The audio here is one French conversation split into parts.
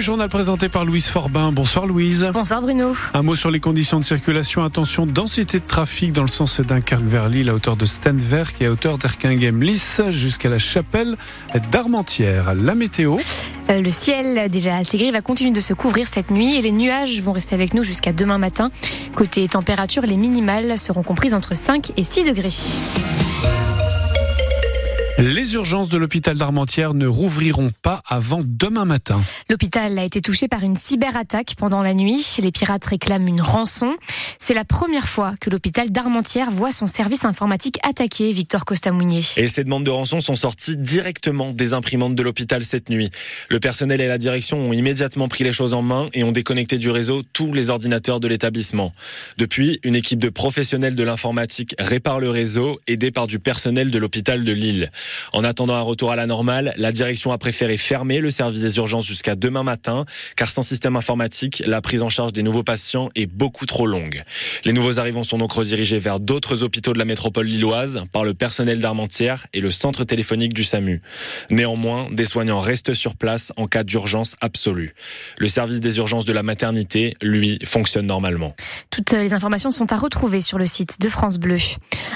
Le journal présenté par Louise Forbin. Bonsoir Louise. Bonsoir Bruno. Un mot sur les conditions de circulation. Attention, densité de trafic dans le sens Dunkerque vers Lille à hauteur de Stenverk et à hauteur d'Erquinghem-Lys jusqu'à la chapelle d'Armentières. La météo. Euh, le ciel déjà assez gris va continuer de se couvrir cette nuit et les nuages vont rester avec nous jusqu'à demain matin. Côté température, les minimales seront comprises entre 5 et 6 degrés. Les urgences de l'hôpital d'Armentières ne rouvriront pas avant demain matin. L'hôpital a été touché par une cyberattaque pendant la nuit. Les pirates réclament une rançon. C'est la première fois que l'hôpital d'Armentières voit son service informatique attaqué, Victor Costamounier. Et ces demandes de rançon sont sorties directement des imprimantes de l'hôpital cette nuit. Le personnel et la direction ont immédiatement pris les choses en main et ont déconnecté du réseau tous les ordinateurs de l'établissement. Depuis, une équipe de professionnels de l'informatique répare le réseau, aidée par du personnel de l'hôpital de Lille. En attendant un retour à la normale, la direction a préféré fermer le service des urgences jusqu'à demain matin, car sans système informatique, la prise en charge des nouveaux patients est beaucoup trop longue. Les nouveaux arrivants sont donc redirigés vers d'autres hôpitaux de la métropole lilloise par le personnel d'Armentières et le centre téléphonique du SAMU. Néanmoins, des soignants restent sur place en cas d'urgence absolue. Le service des urgences de la maternité, lui, fonctionne normalement. Toutes les informations sont à retrouver sur le site de France Bleu.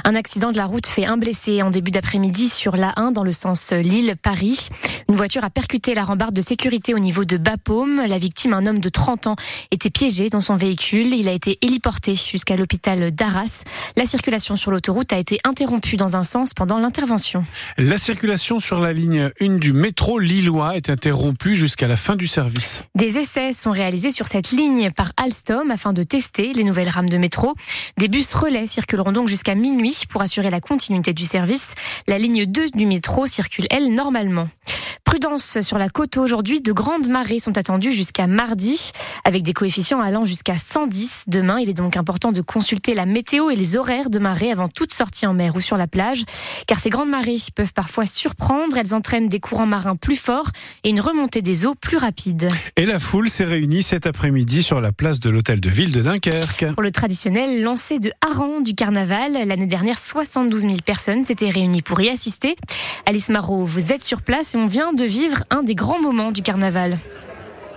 Un accident de la route fait un blessé en début d'après-midi sur la 1 dans le sens Lille-Paris. Une voiture a percuté la rambarde de sécurité au niveau de Bapaume. La victime, un homme de 30 ans, était piégé dans son véhicule. Il a été héliporté jusqu'à l'hôpital d'Arras. La circulation sur l'autoroute a été interrompue dans un sens pendant l'intervention. La circulation sur la ligne 1 du métro lillois est interrompue jusqu'à la fin du service. Des essais sont réalisés sur cette ligne par Alstom afin de tester les nouvelles rames de métro. Des bus relais circuleront donc jusqu'à minuit pour assurer la continuité du service. La ligne 2 du métro circule, elle, normalement. Prudence sur la côte aujourd'hui. De grandes marées sont attendues jusqu'à mardi, avec des coefficients allant jusqu'à 110 demain. Il est donc important de consulter la météo et les horaires de marée avant toute sortie en mer ou sur la plage, car ces grandes marées peuvent parfois surprendre. Elles entraînent des courants marins plus forts et une remontée des eaux plus rapide. Et la foule s'est réunie cet après-midi sur la place de l'hôtel de ville de Dunkerque. Pour le traditionnel lancer de hareng du carnaval, l'année dernière, 72 000 personnes s'étaient réunies pour y assister. Alice Marot, vous êtes sur place et on vient de vivre un des grands moments du carnaval.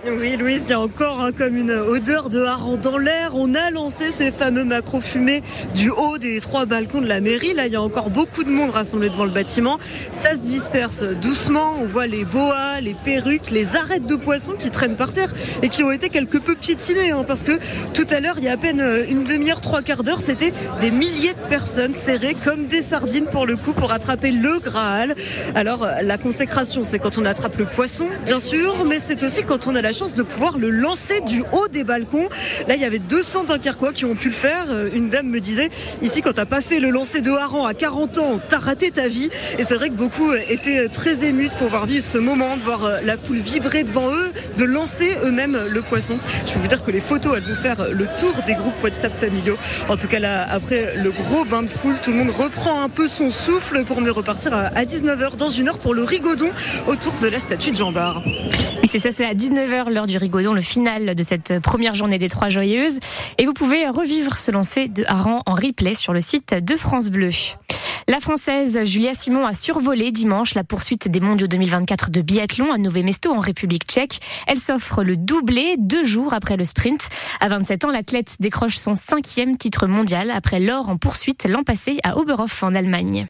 Oui, Louise, il y a encore hein, comme une odeur de hareng dans l'air. On a lancé ces fameux macros fumés du haut des trois balcons de la mairie. Là, il y a encore beaucoup de monde rassemblé devant le bâtiment. Ça se disperse doucement. On voit les boas, les perruques, les arêtes de poissons qui traînent par terre et qui ont été quelque peu piétinées. Hein, parce que tout à l'heure, il y a à peine une demi-heure, trois quarts d'heure, c'était des milliers de personnes serrées comme des sardines pour le coup pour attraper le Graal. Alors, la consécration, c'est quand on attrape le poisson, bien sûr, mais c'est aussi quand on a la chance de pouvoir le lancer du haut des balcons. Là, il y avait 200 Dunkerquois qui ont pu le faire. Une dame me disait, ici, quand t'as pas fait le lancer de hareng à 40 ans, t'as raté ta vie. Et c'est vrai que beaucoup étaient très émus de pouvoir vivre ce moment, de voir la foule vibrer devant eux, de lancer eux-mêmes le poisson. Je peux vous dire que les photos, elles vont faire le tour des groupes WhatsApp familiaux. En tout cas, là, après le gros bain de foule, tout le monde reprend un peu son souffle pour mieux repartir à 19h dans une heure pour le rigodon autour de la statue de Jean Bart. Oui, c'est ça, c'est à 19h l'heure du rigodon, le final de cette première journée des Trois Joyeuses. Et vous pouvez revivre ce lancer de hareng en replay sur le site de France Bleu. La Française Julia Simon a survolé dimanche la poursuite des mondiaux 2024 de biathlon à Nové Mesto en République tchèque. Elle s'offre le doublé deux jours après le sprint. À 27 ans, l'athlète décroche son cinquième titre mondial après l'or en poursuite l'an passé à Oberhof en Allemagne.